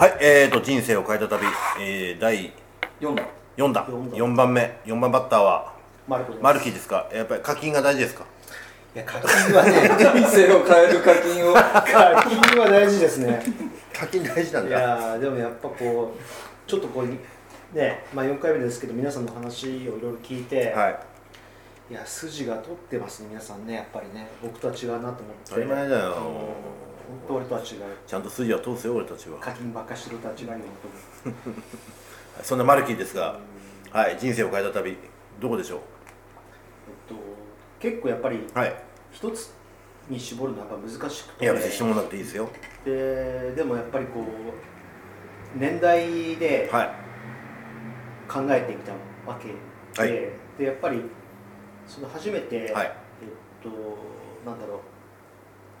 はい、えーと、人生を変えた旅、えー、第4番。4弾、四弾4番目、4番バッターは、マルキーですか？やっぱり課金が大事ですか？いや課金はね人生を変える課金を。課金は大事ですね。課金大事なんいだ。やーでもやっぱこうちょっとこうねまあ4回目ですけど皆さんの話をいろいろ聞いて、はい。い、や筋が取ってますね皆さんねやっぱりね。僕とは違うなと思って。当たり前だよ当俺とは違うちゃんと筋は通すよ、俺たちは。課金ばっかしてるとは違うよ本そんなマルキーですが、当にはい、人生を変えた旅、どこでしょえっと結構やっぱりうはい。一つに絞るのはやっぱ難しくていや、別にしてもらわなくていいですよ。ででもやっぱりこう年代ではい。考えてみたわけで,、はいでやっぱりその初めて、はい。えっとなんだろう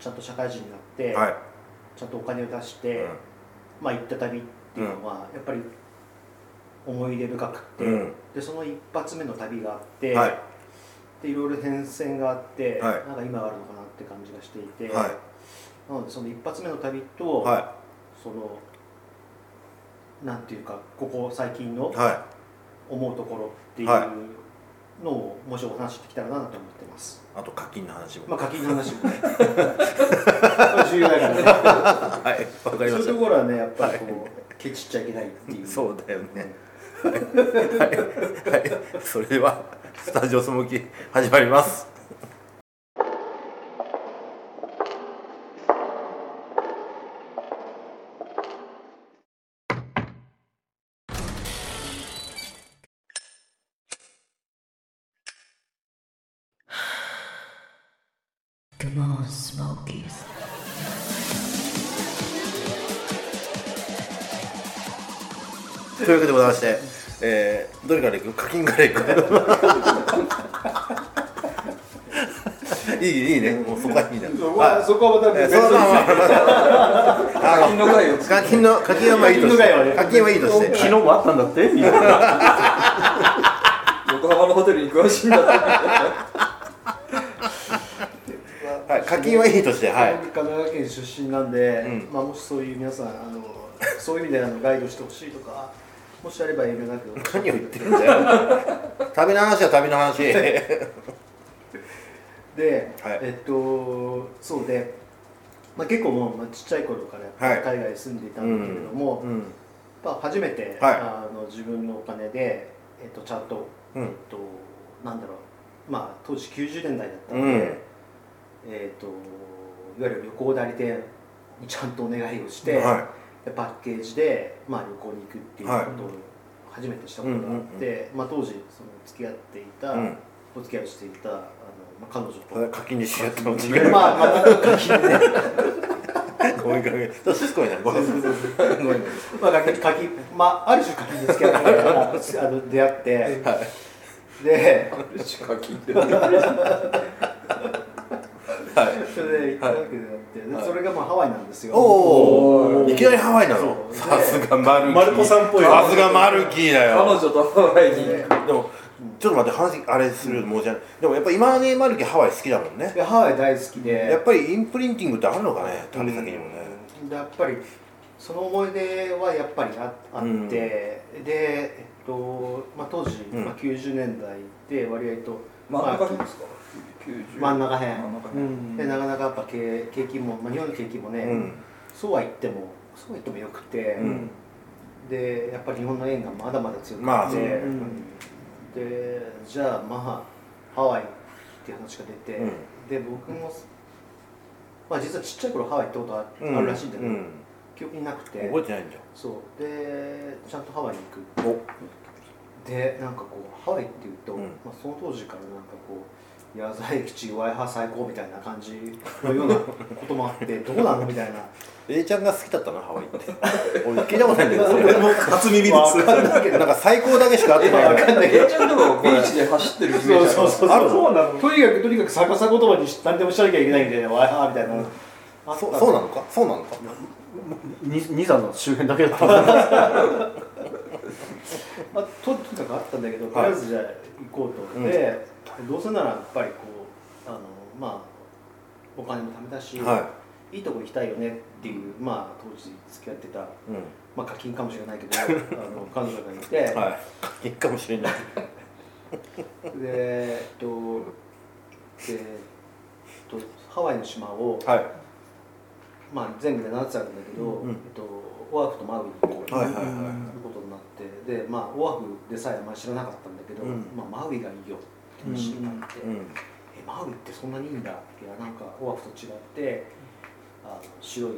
ちゃんと社会人になって、はい。ちゃんとお金を出して、うん。まあ行った旅っていうのは、やっぱり思い入れ深くて、うん。でその一発目の旅があって、はい。でいろいろ変遷があって、はい。なんか今があるのかなって感じがしていて、はい。なのでその一発目の旅と、はそのなんていうかここ最近の思うところっていうはのをもしお話しできたらなと思ってます。い。あと課金の話も。まあ課金の話もね 重要だからね。はい。わかりましそういうところはねやっぱりこう、ケチっちゃいけないっていう。た。そうだよね。はい。はい。それでは、スタジオスモーキー始まります。というわけでございまして、えー、どれからいく課金からいくいいいいね。もうそこはいいね。そこはそこはまたえー別に。そこはまあま。あ課金の回を課金の課金はまあいいとして。課金はいいとして。昨日もあったんだって？横浜のホテルに詳しいんだって。はい課金はいいとしてはい。神奈川県出身なんで、うん。まあもしそういう皆さんあのそういう意味であのガイドしてほしいとかもしあれば遠慮なく。何を言ってるんだよ。旅の話は旅の話。で、はい。えっとそうで、まあ、結構もう、まあ、ちっちゃい頃から海外に住んでいたんだけれども、うんまあ、初めて、はい。あの自分のお金で、えっと、ちゃんと、うん。えっと、なんだろう、まあ、当時90年代だったので、うん。えっと、いわゆる旅行代理店にちゃんとお願いをして、はでパッケージで、まあ、旅行に行くっていうことを初めてしたことがあって、まあ、当時その付き合っていた、うん。お付き合いをしていたあの、まあ、彼女と。い課金にしやったの違うまあ、まあ、課金ね。ごめんごめん。ごめんまあ、課金、課金、まあ、ある種課金で付き合ってから、あの、出会って。で、課金って それで行ったわけであって、でそれがまあハワイなんですよ。おおいきなりハワイなの？そう。さすがマルキー。マルコさんっぽいさすがマルキーだよ。彼女とハワイに。ででもちょっと待って話あれする申し訳ない。でもやっぱ今ねマルキーハワイ好きだもんね。でハワイ大好きで。やっぱりインプリンティングってあるのかね旅先にもね。やっぱりその思い出はやっぱりああって、うん。で、えっとまあ、当時、うん。まあ、90年代で割合とまあ辺ですか？90真ん中辺。真ん中辺。うん。でなかなかやっぱ景景気も、まあ、日本の景気もね、うん。そうは言ってもそうは言ってもよくて、うん。でやっぱり日本の円がまだまだ強くて、まあでじゃあまあハワイっていう話が出て、うん。で僕も、まあ、実はちっちゃい頃ハワイ行ったことあるらしいんだけど、うん。記憶になくて。覚えてないんじそう。でちゃんとハワイに行く。でなんかこうハワイっていうと、うん。まあ、その当時からなんかこう矢沢基地ワイハ最高みたいな感じのようなこともあって どうなのみたいな。A ちゃんが好きだったなハワイって。俺聞いたことないんだけどそれも初耳です。わかんないけどなんか最高だけしか会ってない。わかんないけどえちゃんでもビーチで走ってるイメージあるそうそうそう。あるの？そうなの。とにかくとにかく逆さ言葉にし何でもしなきゃいけないみたいなワイハーみたいな、あったそそうなのか？そうなのか？に二座の周辺だけだった。まあ、ととにかくあったんだけど、とはい。りあえずじゃあ行こうと、うん。でどうせならやっぱりこうあのまあお金も貯めたし、、はい。いとこ行きたいよねっていうまあ当時付き合ってたいうん。まあ課金かもしれないけど あの彼女がいて、はい。いいかもしれない。でえっとでえっとハワイの島を、はい。まあ、全部で7つあるんだけど、うんえっと、オアフとマウイに行こことになってで、まあ、オアフでさえあんまり知らなかったんだけど、うん。まあ、マウイがいいよって話になって、うん。えマウイってそんなにいいんだいやなんかオアフと違ってあの白い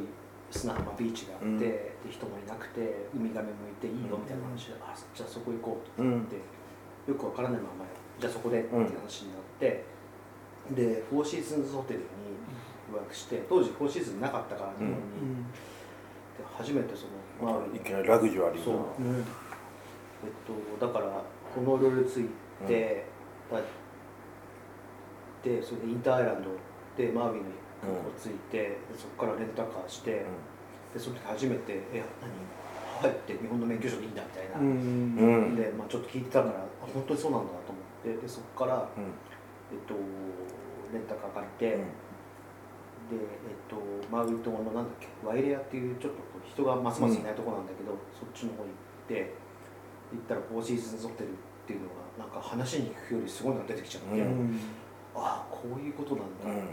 砂浜ビーチがあって、うん。で人もいなくてウミガメもいていいよみたいな話で、あじゃあそこ行こうとうん。でよくわからないままじゃあそこでっていう話になって、でフォーシーズンズホテルに予約して当時フォーシーズンなかったから日本に、で初めてそのマウイいきなりラグジュアリーそう。なえっとだからホノルル着いて、だでそれでインターアイランドでマービーの空港着いて、でそこからレンタカーして、でその時初めて「え何？ハワイって日本の免許証でいいんだ」みたいな、うん。うん。で、まあ、ちょっと聞いてたからあ本当にそうなんだと思ってでそこから、うん。えっと、レンタカー借りて、で、えっと、マウイ島のなんだっけワイレアっていうちょっとこう人がますますいないとこなんだけど、そっちの方に行って行ったらフォーシーズンズホテルっていうのがなんか話に聞くよりすごいのが出てきちゃって、うん。ああこういうことなんだ、うん。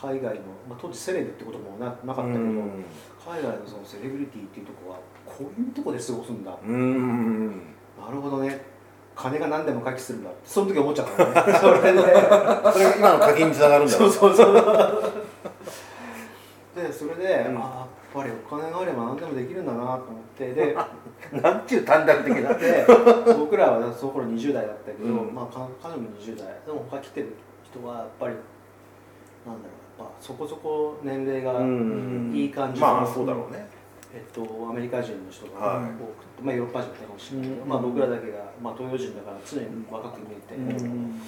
海外の、まあ、当時セレブってこともななかったけど、うん。海外のそのセレブリティっていうとこはこういうとこで過ごすんだ、うんなるほどね。金が何でも回帰するんだってその時思っちゃったのね。それで。それが今の課金につながるんだろそうそうそう。でそれで、うん。ああぱりお金があれば何でもできるんだなと思ってで なんていう短絡的な。で僕らはその頃20代だったけど、うん。まあか彼女も20代。でも他来てる人はやっぱりなんだろうやっぱそこそこ年齢がうん。いい感じの、まあそうだろうね。えっと、アメリカ人の人がはい。多くて、まあ、ヨーロッパ人もいたかもしれないけど、うん。まあ、僕らだけが、まあ、東洋人だから常に若く見えて、うん。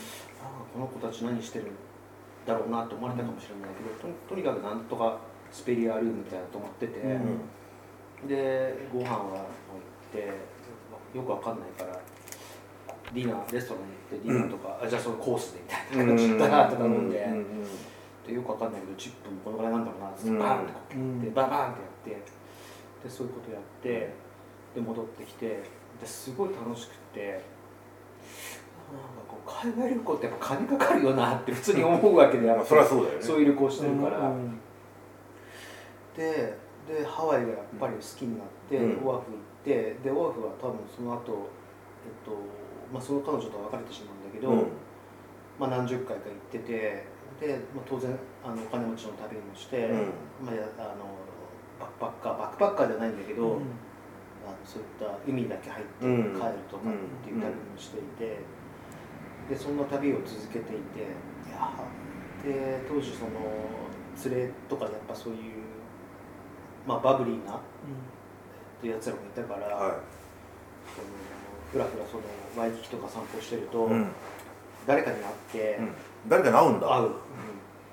ああこの子たち何してるんだろうなって思われたかもしれないけどとにとにかくなんとかスペリアルームみたいなの泊まってて、でご飯は行ってよくわかんないからディナーレストランに行ってディナーとか、あじゃあそのコースでみたいな感じでバーって頼ん。で,、でよくわかんないけど10分このぐらいなんだろうなってうん。バーンってこううん。でババーンってやってでそういうことやってで戻ってきてですごい楽しくてなんかこう海外旅行ってやっぱ金かかるよなって普通に思うわけでやっぱまあそそうだよね。そういう旅行してるから、うんででハワイがやっぱり好きになって、うん。オアフ行ってでオアフは多分その後えっとまあその彼女とは別れてしまうんだけど、うん。まあ、何十回か行っててで、まあ、当然あのお金持ちの旅もして、うん。まあ、やあのバックパッカーバックパッカーじゃないんだけど、あのそういった海だけ入ってうん帰るとかっていう旅もしていて、でそんな旅を続けていていやで当時その連れとかでやっぱそういう、まあ、バブリーなやつらもいたから、はそのふらふらそのワイキキとか散歩してると、いうん。誰かに会って、うん。誰かに会うんだ？会う、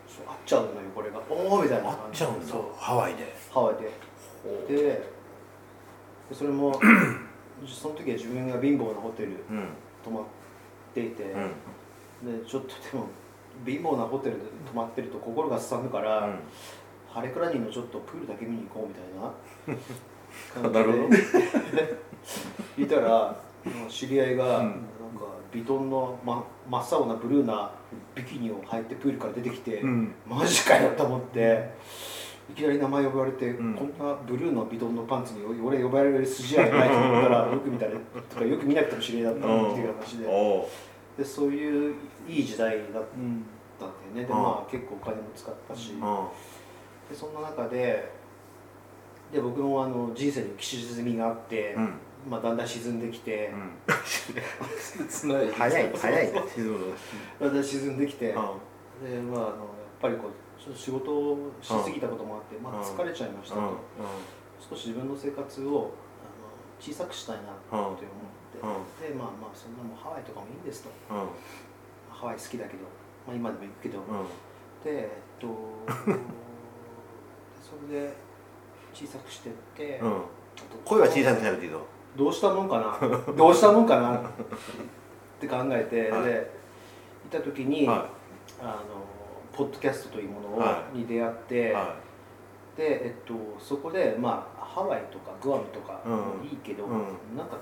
そう会っちゃうのよこれが。おおみたいな。会っ感じちゃうんだ。そう。ハワイで。ハワイで。ででそれも その時は自分が貧乏なホテルうん。泊まっていて、うん。でちょっとでも貧乏なホテルで泊まってると心がすさむから、うんハレクラニのちょっとプールだけ見に行こうみたいな。なるほど。いたら知り合いが、うん。なんかビトンの、ま、真っ青なブルーなビキニを履いてプールから出てきて、うん。マジかよと思っていきなり名前呼ばれて、うん。こんなブルーのビトンのパンツに俺呼ばれる筋合いないと思ったらよく見たらとかよく見なくても知り合いだったっていう話で。でそういういい時代だったんだようんね。でうん。まあ結構お金も使ったし。うんでそんな中でで僕もあの人生に浮き沈みがあって、うん。まあ、だんだん沈んできて、切ない早い。早いだんだん沈んできて、でうん。まああのやっぱりこうちょっと仕事をしすぎたこともあって、まあ、うん疲れちゃいましたと、少し自分の生活をあの小さくしたいなって思って、でまあまあそんなもんハワイとかもいいんですと。うん。ハワイ好きだけど、まあ、今でも行くけど、うん。でえっと それで小さくしてって、うん。声は小さくしなくていいぞどうしたもんかな？どうしたもんかな？って考えて、はい。でいた時に、はあのポッドキャストというものを、はに出会って、い。はで、えっと、そこで、まあ、ハワイとかグアムとかうん。もいいけど、うん。なんか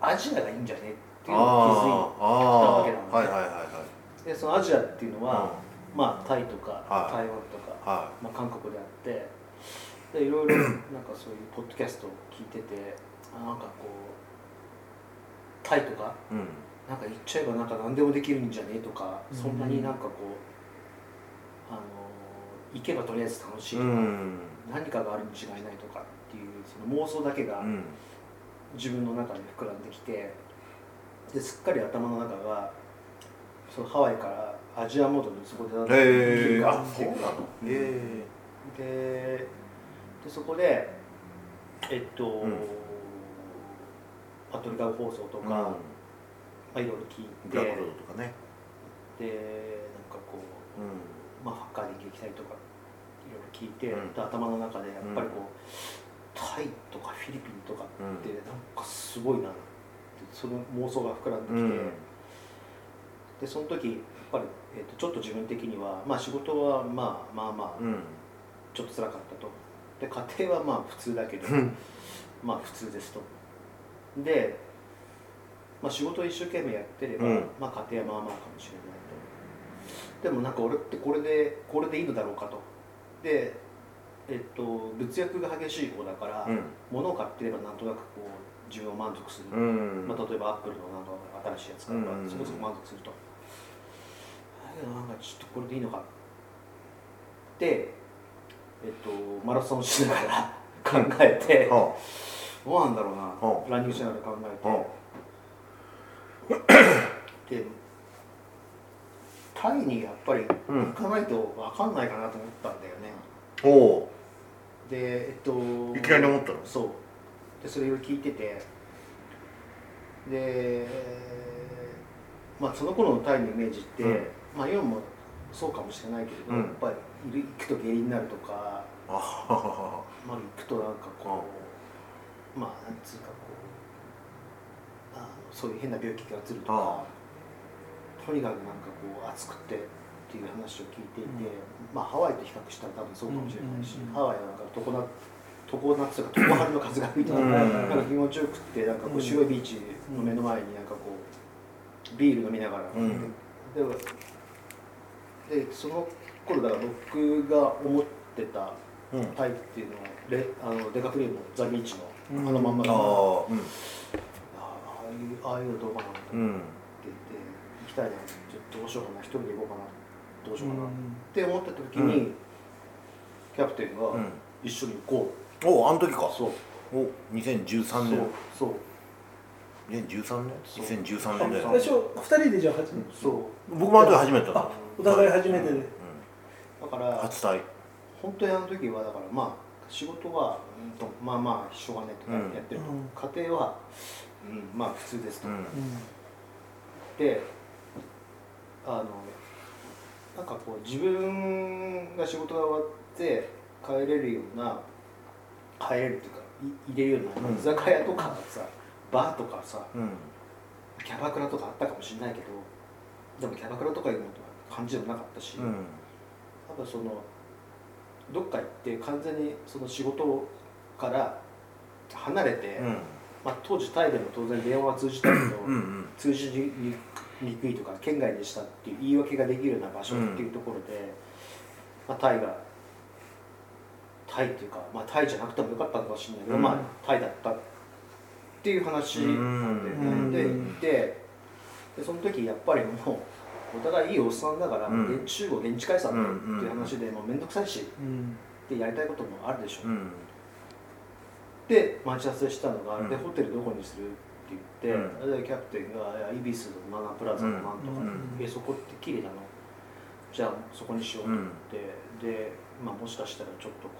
アジアがいいんじゃね？っていうあのを気づいたわけなんでー。はいはいはいはい。てでそのアジアっていうのは、まあ、タイとか、はい。台湾とか、はまあ、韓国であってでいろいろ なんかそういうポッドキャストを聞いててあなんかこうタイとかいうん。なんか言っちゃえばなんか何でもできるんじゃねえとか、そんなになんかこうあの行けばとりあえず楽しいとか、うん。何かがあるに違いないとかっていうその妄想だけがうん。自分の中で膨らんできてですっかり頭の中がそのハワイからアジアモードにそこでへえああそうなの。へででそこでえっと、ん。アトリカ放送とか、えまあ、いろいろ聞いてブラドとかね。でなんかこううん。まあ、ハッカーできたりとかいろいろ聞いて、うん。で頭の中でやっぱりこう、タイとかフィリピンとかってうん。なんかすごいなってその妄想が膨らんできて、うん。でその時やっぱり、えー、とちょっと自分的には、まあ、仕事はまあまあまあうん。ちょっと辛かったとで家庭はまあ普通だけど、うん。まあ普通ですと。で、まあ、仕事を一生懸命やってれば、うん。まあ家庭はまあまあかもしれないと。でもなんか俺ってこれでこれでいいのだろうかと。でえっと物欲が激しい方だから、うん。物を買ってればなんとなくこう自分を満足する、うん。まあ、例えばアップルのなんか新しいやつ買えばうん。そこそこ満足すると、だけどなんかちょっとこれでいいのかでえっとマラソンしながら考えて、はどうなんだろうな、うランニングしながら考あえて、でタイにやっぱりうん。行かないと分かんないかなと思ったんだよね。おおでえっといきなり思ったの？そう。でそれを聞いてて。でまあその頃のタイのイメージって、うん。まあ今もそうかもしれないけれど、うん。やっぱり行くと下痢になるとか、まあ、行くとなんかこう、まあなんつうかこうあのそういう変な病気がうつるとかとにかくなんかこう暑くてっていう話を聞いていて、まあハワイと比較したら多分そうかもしれないし、うんハワイはなんか常夏常夏とか常春の風が吹いてなんか気持ちよくってなんかこう白いビーチの目の前になんかこうビール飲みながら、うん。ででその頃だから僕が思ってたうん。タイっていうのはレあのデカプリウムのザ・ビーチのうん。あのまんまあだなああうん。あいうああいうのどうかなと思ってうん。言って、行きたいなちょっとどうしようかな一人で行こうかなどうしようかな、っうん。て思った時に、キャプテンがうん。一緒に行こおあの時か。う、そうお2013年。そうそう。2013年？そう。2013年だよ最初二人でじゃあ初めてそう。僕もあの時初めてだった。あお互い初めてで。うんだから初体。本当にあの時はだからまあ仕事は、うんと、まあまあしょうがないとかうん。やってると、うん。家庭は、うん、まあ普通ですと、うん。であのなんかこう自分が仕事が終わって帰れるような帰れるっていうかい入れるようなうん。居酒屋とかさ、バーとかさうん。キャバクラとかあったかもしれないけどでもキャバクラとかいうのとか感じでもなかったし、うんやっぱそのどっか行って完全にその仕事から離れて、うん。まあ、当時タイでも当然電話は通じたけど、うんうん通じにくいとか県外でしたっていう言い訳ができるような場所っていうところで、まあ、タイがタイっていうか、まあ、タイじゃなくてもよかったのかもしれないけど、うん。まあタイだったっていう話なんだよね、うん。で行ってでその時やっぱりもうお互いいいおっさんだから、うん。現中国現地解散ってうんうん。いう話で、もう面倒くさいしうん。でやりたいこともあるでしょ、うん。で待ち合わせしたのが、うん。でホテルどこにするって言って、でキャプテンがいや「イビスのマナプラザのなんとか、うん。えそこって綺麗なの。じゃあそこにしようと思って、で、まあ、もしかしたらちょっとこ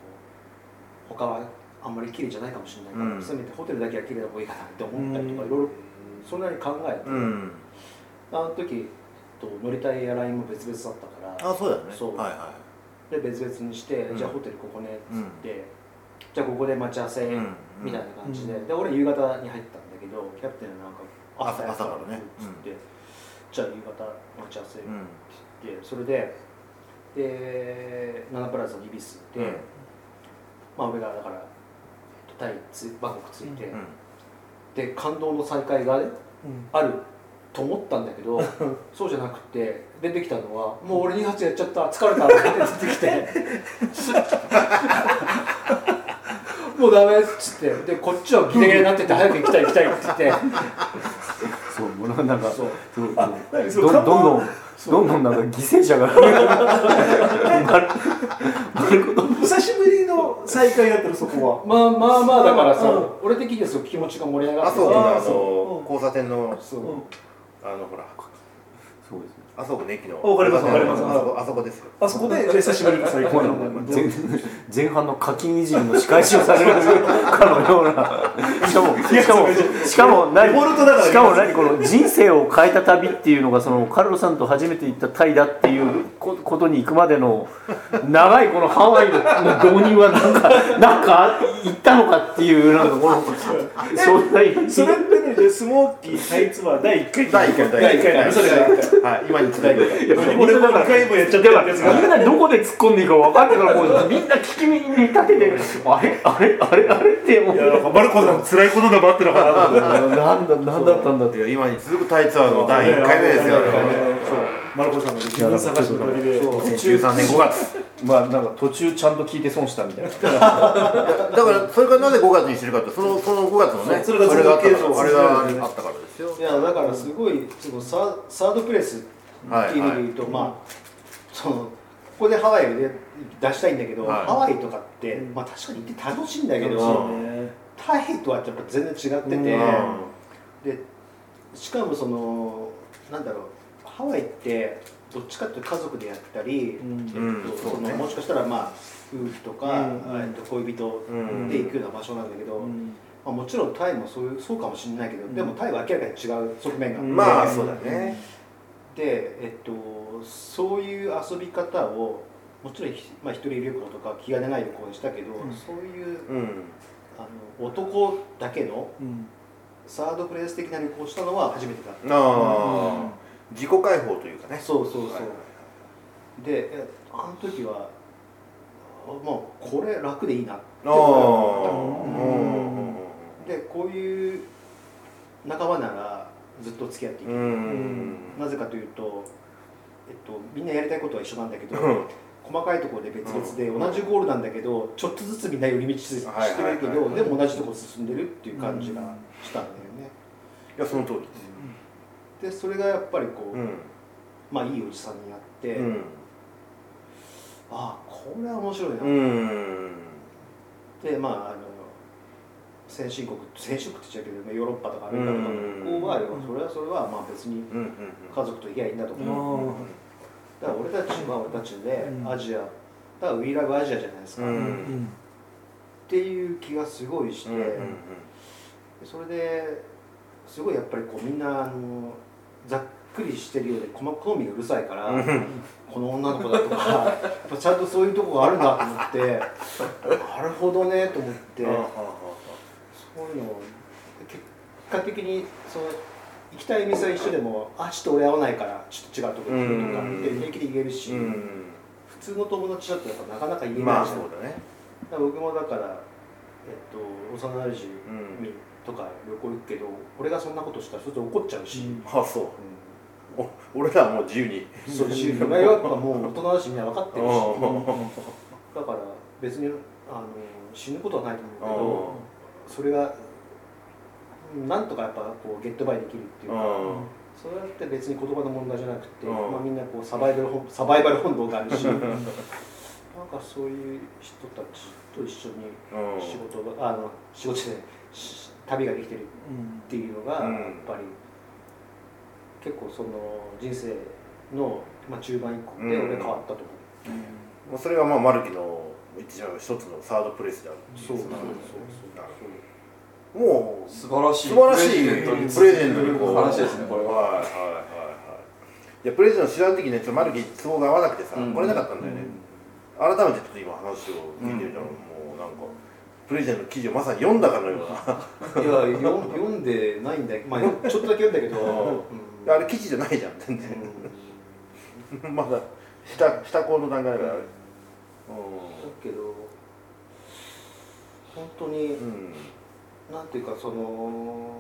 う他はあんまり綺麗じゃないかもしれないから、うん。せめてホテルだけは綺麗な方がいいかなって思ったりとか、うん。いろいろそんなに考えて、うん。あの時と乗りたいエアラインも別々だったからあそうだよね。そう。はいはで別々にして、うん。じゃあホテルここねっつって、じゃあここで待ち合わせ、いうん。みたいな感じで、うん。で俺夕方に入ったんだけどキャプテンはなんか朝朝からね。っつって、じゃあ夕方待ち合わせってうん言って、それででナナプラザのイビスで、まあ俺がだからタイつバンコク着いて、うん。で感動の再会がね、あると思ったんだけど そうじゃなくて出てきたのは「もう俺2発やっちゃった疲れた」って出てきて「もうダメ」っつってでこっちはギレギレになってて「早く行きたい行きたい」って言って。そうもうなんかそう。そう何そうどんどんどんどんどんなんか犠牲者が。久しぶりの再会だったらそこは。まあまあまあだからさ、うん。俺的にはすごく気持ちが盛り上がってあそうの交差点の。そうあのほら。そうですねあそこの駅の。わかりますわかります。あそこあそこですよ。あそこで久しぶりの再会前前半の課金いじりの仕返しをされるかのような。しかもしかもしかも何？しかも何？この人生を変えた旅っていうのがそのカルロさんと初めて行ったタイだっていうこことに行くまでの長いこのハワイの導入はなんかなんか行ったのかっていうなんかこのそんなそれってねじゃあスモーキータイツアー第1回第一回。第1回なのそれが1回はい今に続いていや俺も2回もやっちゃってみんなどこで突っ込んでいいか分かんないからもうみんな聞き耳に立ててあれ？あれ？あれ？あれ？ってもう。マルコさん辛いことが待ってるのかななんだなんだったんだって今に続くタイツアーの第1回目ですよマルコさんが自分探しの旅で。2013年5月。まあなんか途中ちゃんと聞いて損したみたいな。だからそれがなぜ5月にしてるかってそのその5月のねそれがあれがあったから。そうあれがあったからですよ。いやだからすごいそのササードプレスっていう意味で言うと、まあそのここでハワイで出したいんだけど、はい。ハワイとかって、まあ、確かに行って楽しいんだけど、うんタイとはやっぱ全然違ってて、うん。でしかもそのなんだろうハワイってどっちかっていうと家族でやったり、うん。えっとそのもしかしたらまあ夫婦とか、うん。えっと恋人うん。で行くような場所なんだけど、まあ、もちろんタイもそういうそうかもしれないけど、でもタイは明らかに違う側面があって、まあそうだね。で、えっと、そういう遊び方をもちろんひ、まあ、一人旅行とか気兼ねない旅行にしたけど、そういううんあの男だけのサードプレイス的な旅行をしたのは初めてだった、ああ自己解放というかね。そうそうそう、はいでえあの時はあまあこれ楽でいいなって。思ったでこういう仲間ならずっと付き合っていけなぜかというと、えっと、みんなやりたいことは一緒なんだけど、うん。細かいところで別々で同じゴールなんだけどちょっとずつみんな寄り道してるけどでも同じとこ進んでるっていう感じがしたんだよね。いやその通りですでそれがやっぱりこう、うん。まあいいおじさんに会って、うん。ああこれは面白いな、うん。でまああの先進国先進国って言っちゃうけどヨーロッパとかアメリカとかうん。向こうはそれはそれはまあ別に家族と行きゃいいんだと思う、だから俺たちは俺たちでアジアだから We Love アジアじゃないですか、っうんていう気がすごいして、うんうんそれですごいやっぱりこうみんなあのざっくりしてるようで好好みがうるさいから、この女の子だとか やっぱちゃんとそういうとこがあるんだと思って なるほどねと思って、うんそういうのを結果的にその行きたい店は一緒でもあちょっと俺合わないからちょっと違うとこ行くとかって平気で言えるし、うん。普通の友達だとやっぱなかなか言えないじゃん、まあね。僕もだから、えっと、幼馴染うんとか旅行行くけど俺がそんなことしたらちょっと怒っちゃうし、あそう。お俺らはもう自由に。うんそう 自由に。やっぱもう大人だしみんな分かってるし。うん。だから別にあの死ぬことはないと思うけどそれがうんなんとかやっぱこうゲットバイできるっていうか、それって別に言葉の問題じゃなくて、うん。まあ、みんなこうサバイバル本サバイバル本能があるしなんかそういう人たちと一緒にうん。仕事があの仕事でし旅ができてるっていうのがうん。やっぱり結構その人生の、まあ、中盤以降で俺変わったと思う、もうそれがまあマルキの一つのサードプレイスであるそうそうそうなるほど。もう素晴らしい素晴らしいプレゼントにこう話ですねこれは。はいはいはいはいい。やプレゼント知らん時ねちょっとマルキ都合が合わなくてさ、うん。来れなかったんだよね、改めてちょっと今話を聞いてみたら、もうプレゼントの記事をまさに読んだかのような。いやよ読んでないんだけど、まあ、よちょっとだけ読んだけど、うん。あれ記事じゃないじゃん全然。まだ下下校の段階だから。あれだけど本当にうん。なんていうかその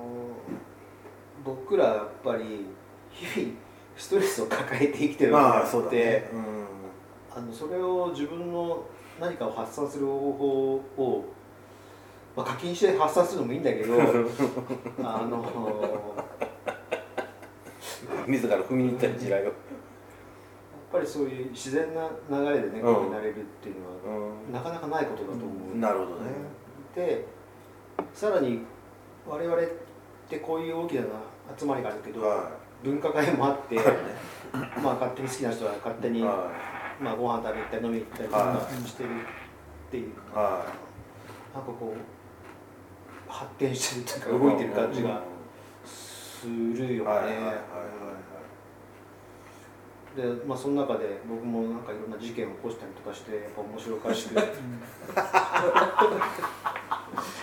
僕らやっぱり日々ストレスを抱えて生きてるわけであのそれを自分の何かを発散する方法を、まあ、課金して発散するのもいいんだけど あのうん自ら踏みに行ったり地雷を。やっぱりそういう自然な流れでね、うん。こうになれるっていうのはうなかなかないことだと思う、んなるほどね。でさらに我々ってこういう大きな集まりがあるけど、は文化会もあって、い。まあ勝手に好きな人は勝手に、はまあ、ご飯食べ行ったり飲み行ったりとはかしてるっていう、いはなんかこう発展してるっていういか動いてる感じがするよね。はいはいはいはい。でまあその中で僕もなんかいろんな事件を起こしたりとかしてやっぱ面白おかしく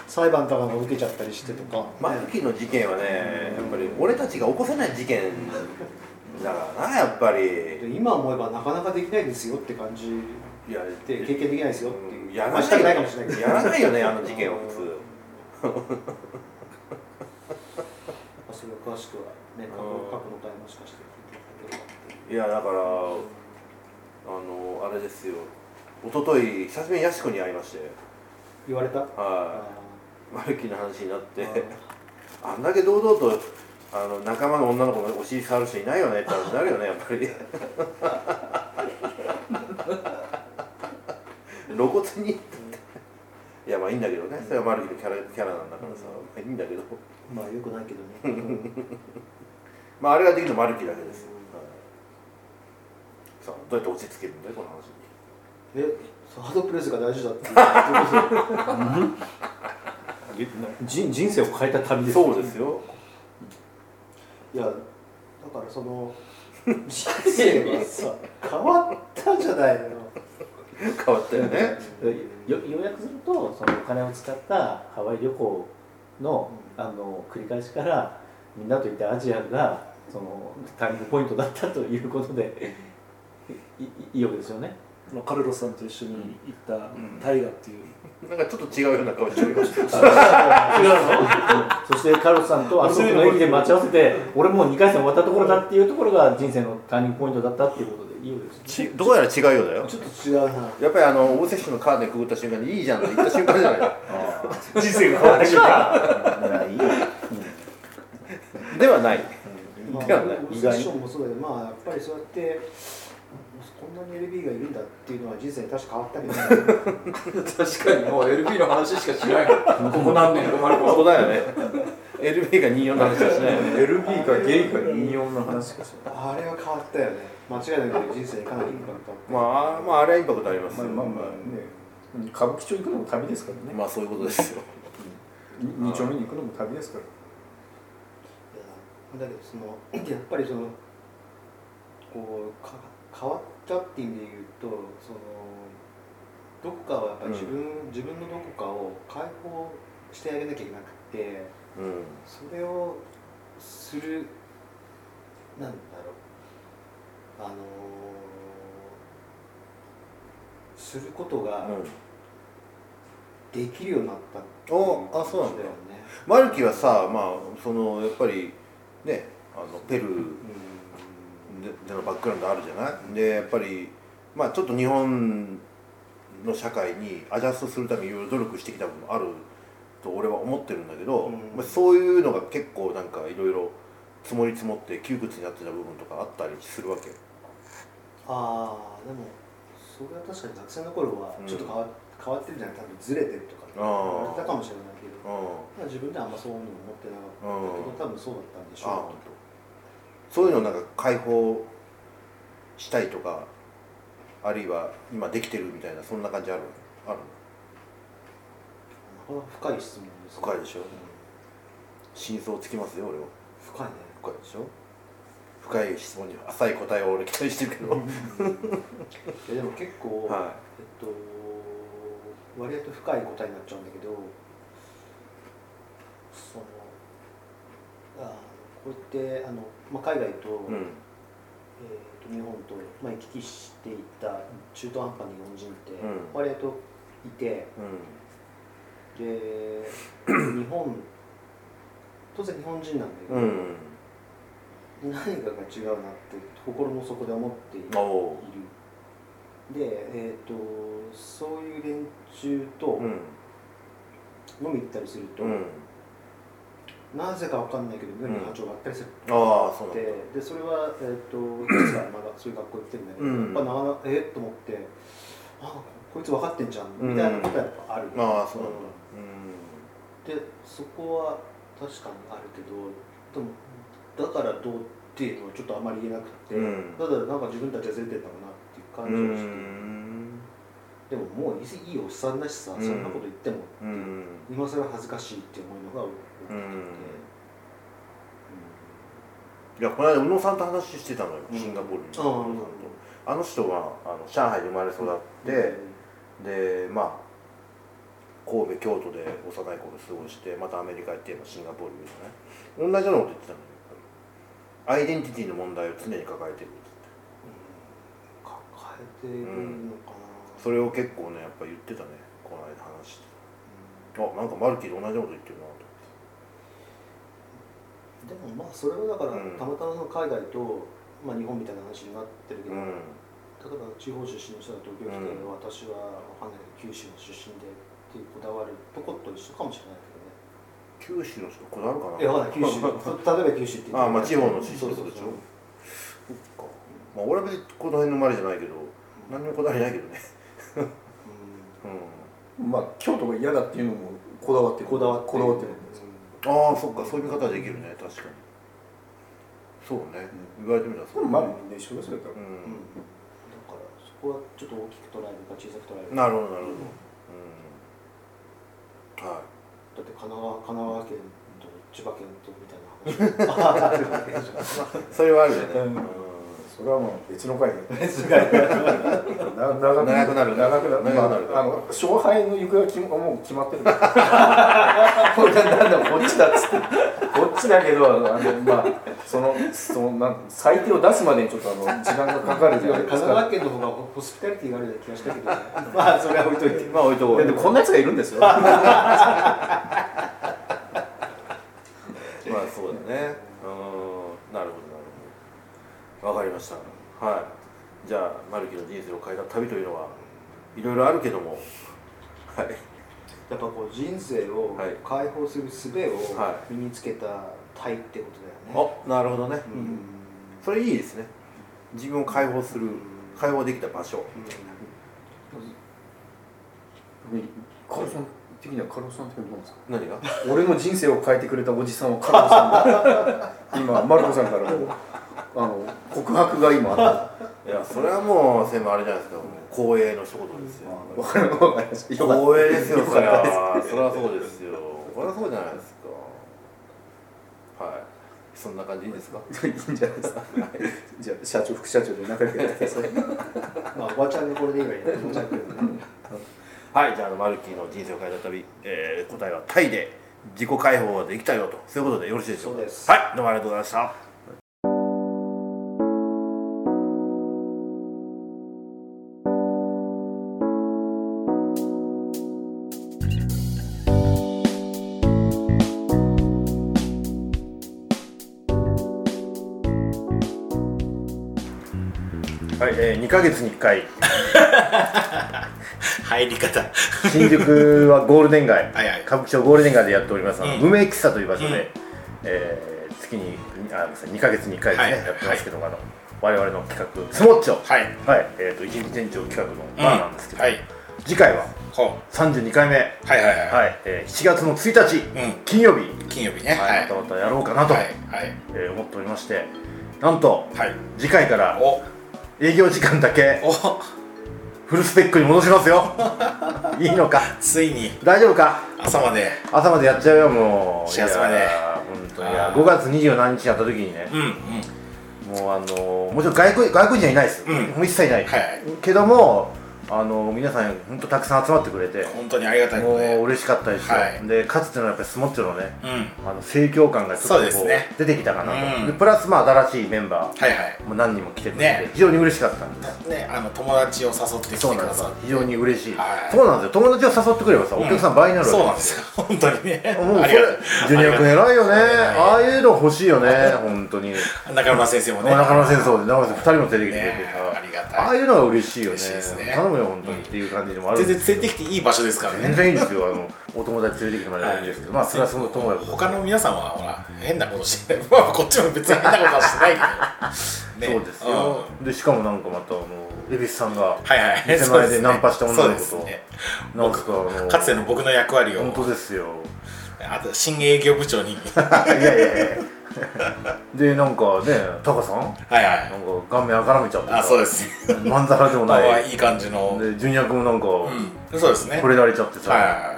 裁判とかが受けちゃったりしてとか、マルキの事件はねやっぱり俺たちが起こせない事件だからなやっぱり。で今思えばなかなかできないですよって感じいやで経験できないですよっていう、まあ、やらないしたくないかもしれないけど。やらないよねあの事件は普通。まあ それを詳しくはね過去の回もしかして聞いていただければっていやだからあのあれですよ。一昨日久しぶりにやしこに会いまして。言われた？はあいマルキの話になって。ー。あんだけ堂々とあの仲間の女の子のお尻触る人いないよねって話になるよねやっぱり。露骨にいやまあいいんだけどね。それはマルキのキャラキャラなんだからさ、まあいいんだけど。まあよくないけどね。まああれができるのマルキだけですよ、はい。さあどうやって落ち着けるんだよこの話。にえサードプレスが大事だって。人人生を変えた旅です。そうですよ。いやだからその人生がさ変わったじゃないの 変わったよね。よ要約するとそのお金を使ったハワイ旅行のあの繰り返しからみんなといたアジアがそのターニングポイントだったということでいいわけですよね。まあカルロスさんと一緒に行った大河っていう、なんかちょっと違うような顔してる。よ そしてカルロスさんとあそこの駅で待ち合わせて俺もう2回戦終わったところだっていうところが人生のターニングポイントだったっていうことちどうやら違うようだよ。ちょっと違うな。やっぱりあの大摂氏のカーテンくぐった瞬間にいいじゃんと言った瞬間じゃない人生が変わった瞬間いいではない。まあ、ではない。オーセッションもそうだけど、まあ、やっぱりそうやって、こんなに LB がいるんだっていうのは人生に確か変わったけど、ね、確かに。もう LP の話しかしない。ここ何年とまるそうだよね。LB が24の話はしない LB かゲイか24の話かしらあれは変わったよね。間違いなく人生にかなりインパクトあった。まあまああれはインパクトありますよ。まあまあまあね。歌舞伎町行くのも旅ですからね、まあそういうことですよ。二丁目に行くのも旅ですから。いやだけどその やっぱりそのこうか変わったっていう意味で言うとそのどこかはやっぱり自分、自分のどこかを解放してあげなきゃいけなくてうん。それをするなんだろうあのすることができるようになったっていうおあそうなんだ。よね。マルキはさまあそのやっぱりねあのペルーででのバックグラウンドあるじゃない？でやっぱりまあちょっと日本の社会にアジャストするためにいろいろ努力してきた部分もあると俺は思ってるんだけど、うん。まあ、そういうのが結構なんかいろいろ積もり積もって窮屈になってた部分とかあったりするわけああでもそれは確かに学生の頃はちょっと変わ,、変わってるじゃない多分ずれてるとか言われたかもしれないけど。自分ではあんまそういうの思ってなかった。けど、多分そうだったんでしあょ本当そういうのなんか解放したいとかあるいは今できてるみたいなそんな感じあるある深い質問ですね。深いでしょ。うん。真相つきますよ俺は。深いね。深いでしょ深い質問に浅い答えを俺期待してるけど、いやでも結構、はえっと割と深い答えになっちゃうんだけどそのあこうやってあの、まあ、海外と,、い、うん。えー、と日本と、まあ、行き来していった中途半端な日本人ってうん。割といて、うん。で日本当然日本人なんだけど、うん何かが違うなって心の底で思っている。で、えー、とそういう連中とうん。飲み行ったりすると、うん。なぜかわかんないけど妙に波長があったりするああそうなんだ。ででそれは、えー、と実はまだそういう学校行ってるんだけど、うん。やっぱなえっと思ってあこいつ分かってんじゃんみたいなことはやっぱある、ああそうなんだ。でそこは確かにあるけどでもだからどうっていうのはちょっとあまり言えなくて、うん。ただなんか自分たちはずれてるんだろうなっていう感うんうじがして、ん。でももういいいいおっさんだしさ、うん。そんなこと言ってもうん。今更恥ずかしいって思うのが大きくて、うん。いやこの間宇野さんと話してたのようん。シンガポールに。うんあの人はあの上海で生まれ育ってでまあ神戸京都で幼い頃過ごしてまたアメリカ行って今シンガポールにない？同じようなこと言ってたのよアイデンティティの問題を常に抱えてるって抱えてるのかな、それを結構ねやっぱ言ってたねこの間話して。たあなんかマルキーと同じこと言ってるなとでもまあそれはだから、うん。たまたまその海外と、まあ、日本みたいな話になってるけど、うん。例えば地方出身の人が東京来て、うん。私はわかんないけど九州の出身でっていうこだわるとこと一緒かもしれない九州の人こだわるかな？いやわかんない九州例えば九州って言ってあまあ地方の出身ってことでしょ？そっか。まあ俺は別にこの辺の生まれじゃないけど何にもこだわりないけどね。うん。うん。まあ京都が嫌だっていうのもこだわってる。こだわってこだわってるんですああそっか。そういう見方できるね。確かに。そうね、言われてみたらそう、まあみんな一緒ですよ多分うんうだからそこはちょっと大きく捉えるか小さく捉えるん、かなるほどなるほど、うん、はいだって神奈川神奈川県と千葉県とみたいな話。それはあるよね、うんそれはもう別の回で長長くなる。長くなる。長くなる。まあ、あの勝敗の行方は決まもう決まってる。なんだこっちだっつって。こっちだけどあのまあそのそのなん最低を出すまでにちょっとあの時間がかかるじゃないですか川県の方がホスピタリティがあるような気がしたけどね。まあそれは置いといて。まあ置いとこう。でもこんなやつがいるんですよ。まあそうだねうんなるほどなるほどわかりました。はい。じゃあマルキの人生を変えた旅というのはいろいろあるけども。はい。やっぱこう人生をはい。解放する術をは身につけたタイってことだよね、あなるほどね、うん。それいいですね。自分を解放する解放できた場所。カルさん的にはカルさん的にどうですか？何が？俺の人生を変えてくれたおじさんはカルロさんだ 今マルコさんからのあの告白が今あっいやそれはもう専務あれじゃないですか。光栄の一言ですよ。たわかるわかりました。よかった。光栄ですよそりゃそりゃそうですよ。そりゃそうじゃないですか。はい。そんな感じいいですか？いいんじゃないですか。じゃあ社長副社長で仲良くやってください。まあおばちゃんがこれでいいわよね。おばちゃんはい。じゃああのマルキーの人生を変えた旅、えー答えはタイで自己解放ができたよと。そういうことでよろしいでしょうか？そうです。はい。どうもありがとうございましたえー、2ヶ月に1回。入り方。新宿はゴールデン街。はいはい。歌舞伎町ゴールデン街でやっております、うん。無名喫茶という場所で、うん。えー月にあ2ヶ月に1回ですね、はいやってますけども、あの我々の企画スモッチョはい。はい、えー、と一日店長企画のバーなんですけど、はい。次回はほ32回目、はいはいはい。はい。えー7月の1日、うん。金曜日、金曜日ね。はい。またまたやろうかなと、はい。はい。えー思っておりまして。なんとはい。次回からお営業時間だけ。お。フルスペックに戻しますよ。いいのか。ついに。大丈夫か？朝まで。朝までやっちゃうよもう。幸せまで。いやー本当に。いやあー5月27日やった時にね。うんうん。もうあのーもちろん外国外国人はいないです、うん。もう一切い。ないはい。けどもあの皆さん本当たくさん集まってくれて。本当にありがたいこもう嬉しかったですよ、はい。でかつてのやっぱりスモッチョのねうん。あの盛況感がちょそうっとこう出てきたかなと、うん。でプラスまあ新しいメンバー。はいはい。も何人も来てくれて、ね。非常に嬉しかったんですねあの友達を誘ってきてそうなんですよ。くださって非常に嬉しい、はい。そうなんですよ。友達を誘ってくればさ、お客さん倍になるそうわけなんですよ。本当にね。もうそれジュニア君偉いよね。はい。ああいうの欲しいよね。本当に。中村先生もね。中村先生で中村先生2人も連れてきてくれて。ねさ、ありがああいうのが嬉しいよね。頼むよ本当にっていう感じでもある全然連れてきていい場所ですからね。全然いいんですよ。あのお友達連れてきてもらえばいいんですけど、まあそれはその友達他の皆さんはほら変 なことしてないまあこっちも別に変なことはしてないけど。ねそうですよ、でしかもなんかまたあの恵比寿さんがはいはい。店前でナンパした女の子と。なんかあのかつての僕の役割を。本当ですよ。あと新営業部長に。いやいやいやでなんかねタカさん？なんかはい。はい顔面あからめちゃってさ。あそうです。まんざらでもない。いい感じの。でジュニア君もなんかうん。そうですね。これられちゃってさ、はいはい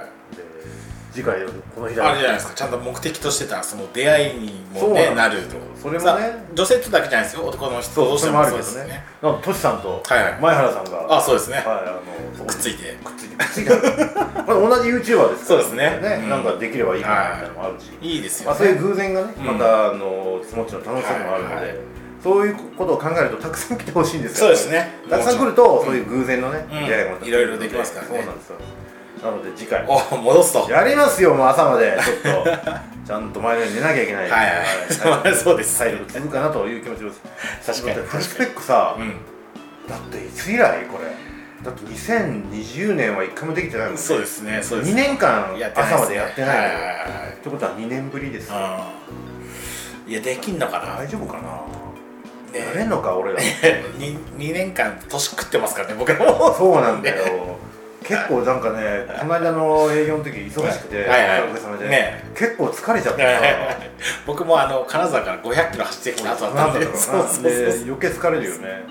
次回この日あれじゃないですか。ちゃんと目的としてたその出会いにもねなると。それもね。さ女性とだけじゃないですよ。男の人そうそれもあるけどそうですね。なんかトシさんと前原さんが、あそうですね。はいあのくっついて。くっついてくっついて。まあ同じ YouTuber ですからそうですね。うん。なんかできればいいかなみたいなのもあるし、い。いですまあ、そういうよね偶然がね、うん。またあのスモッチの楽しさもあるので、そういうことを考えるとたくさん来てほしいんですよそうですねたくさん来ると、そうい。う偶然のね、うん出会いがまたいろいろできますからねそうなんですよなので次回。お戻すと。はいやりますよもう朝まで。ちょっと ちゃんと前のように寝なきゃいけない。はいはいそうです。体力続くかなという気持ちです。確かに。だってフルスペックさ、うん。だっていつ以来これ？だって2020年は1回もできてないもんね。そうですねそうです。2年間朝までやってないのよはいはいはいってことは2年ぶりです。ようん。いやできんのかな？大丈夫かな、ね。やれんのか俺ら。2, 2年間年食ってますからね僕らもそうなんだよ結構なんかねこの間の営業の時忙しくて、はい。はいおかげさまで、ね。結構疲れちゃってさ僕もあの金沢から500キロ走ってきた後だったんでそうそうそう。で余計疲れるよね。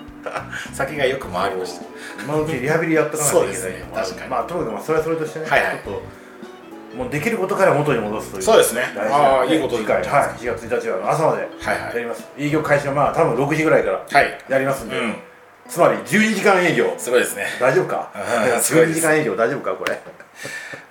酒がよく回りました今のうちリハビリやっとかなきゃいけないね確かに。まあとにかくまあそれはそれとしてね、はいはい。ちょっともうできることから元に戻すという。そうですね。大事なのあーいいこと次回、はい、4月1日は朝まではいはい。やります、営業開始はまあ多分6時ぐらいからはい。やりますんで、うんつまり12時間営業。すごいですね。大丈夫か？うんすごい12です時間営業大丈夫かこれ？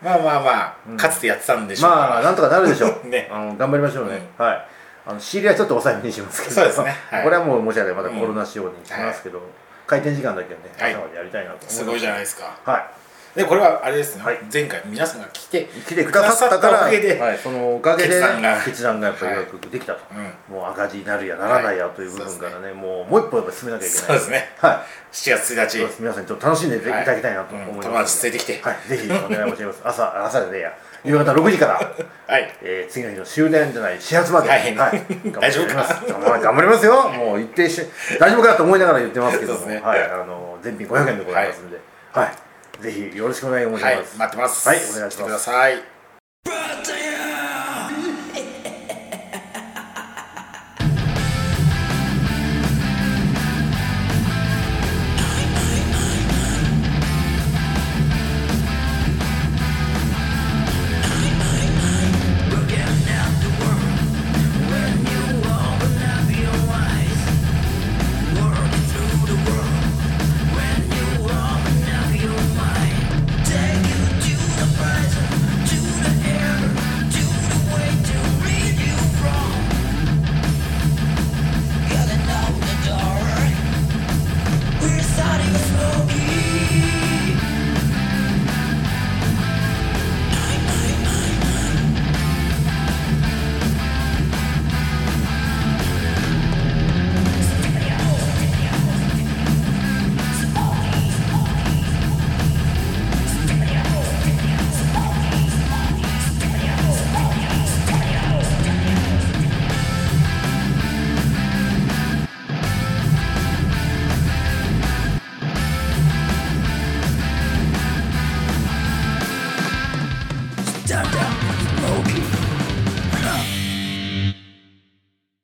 まあまあまあかつてやってたんでしょうから。まあなんとかなるでしょう。ね。あの頑張りましょうね、はい。あの仕入れはちょっと抑えめにしますけど。そうですね。はい。これはもう申し訳ないまたコロナ仕様にしますけど、開店時間だけはねはい。朝までやりたいなと思います。すごいじゃないですか。はいでこれはあれですね、はい。前回皆さんが来て来てくださったからおかげで、はい、そのおかげで決断が。決断がやっぱりはいうまくできたと、うんもう赤字になるやならないやという部分からね、もうもう一歩やっぱ進めなきゃいけない。そうですね。はい。7月1日。皆さんにちょっと楽しんでいただきたいなと思います、うん。友達連れてきて。はい、ぜひお願い申し上げます。朝朝でねえや夕方6時からはい。えー、次の日の終電じゃない始発まで、はい。大丈夫か？頑張ります。頑張りますよ。もう一定し大丈夫かと思いながら言ってますけども、ね。はい。あの全品500円でございますんで、はいぜひよろしくお願い申します、待ってます。はいお願いします。来てください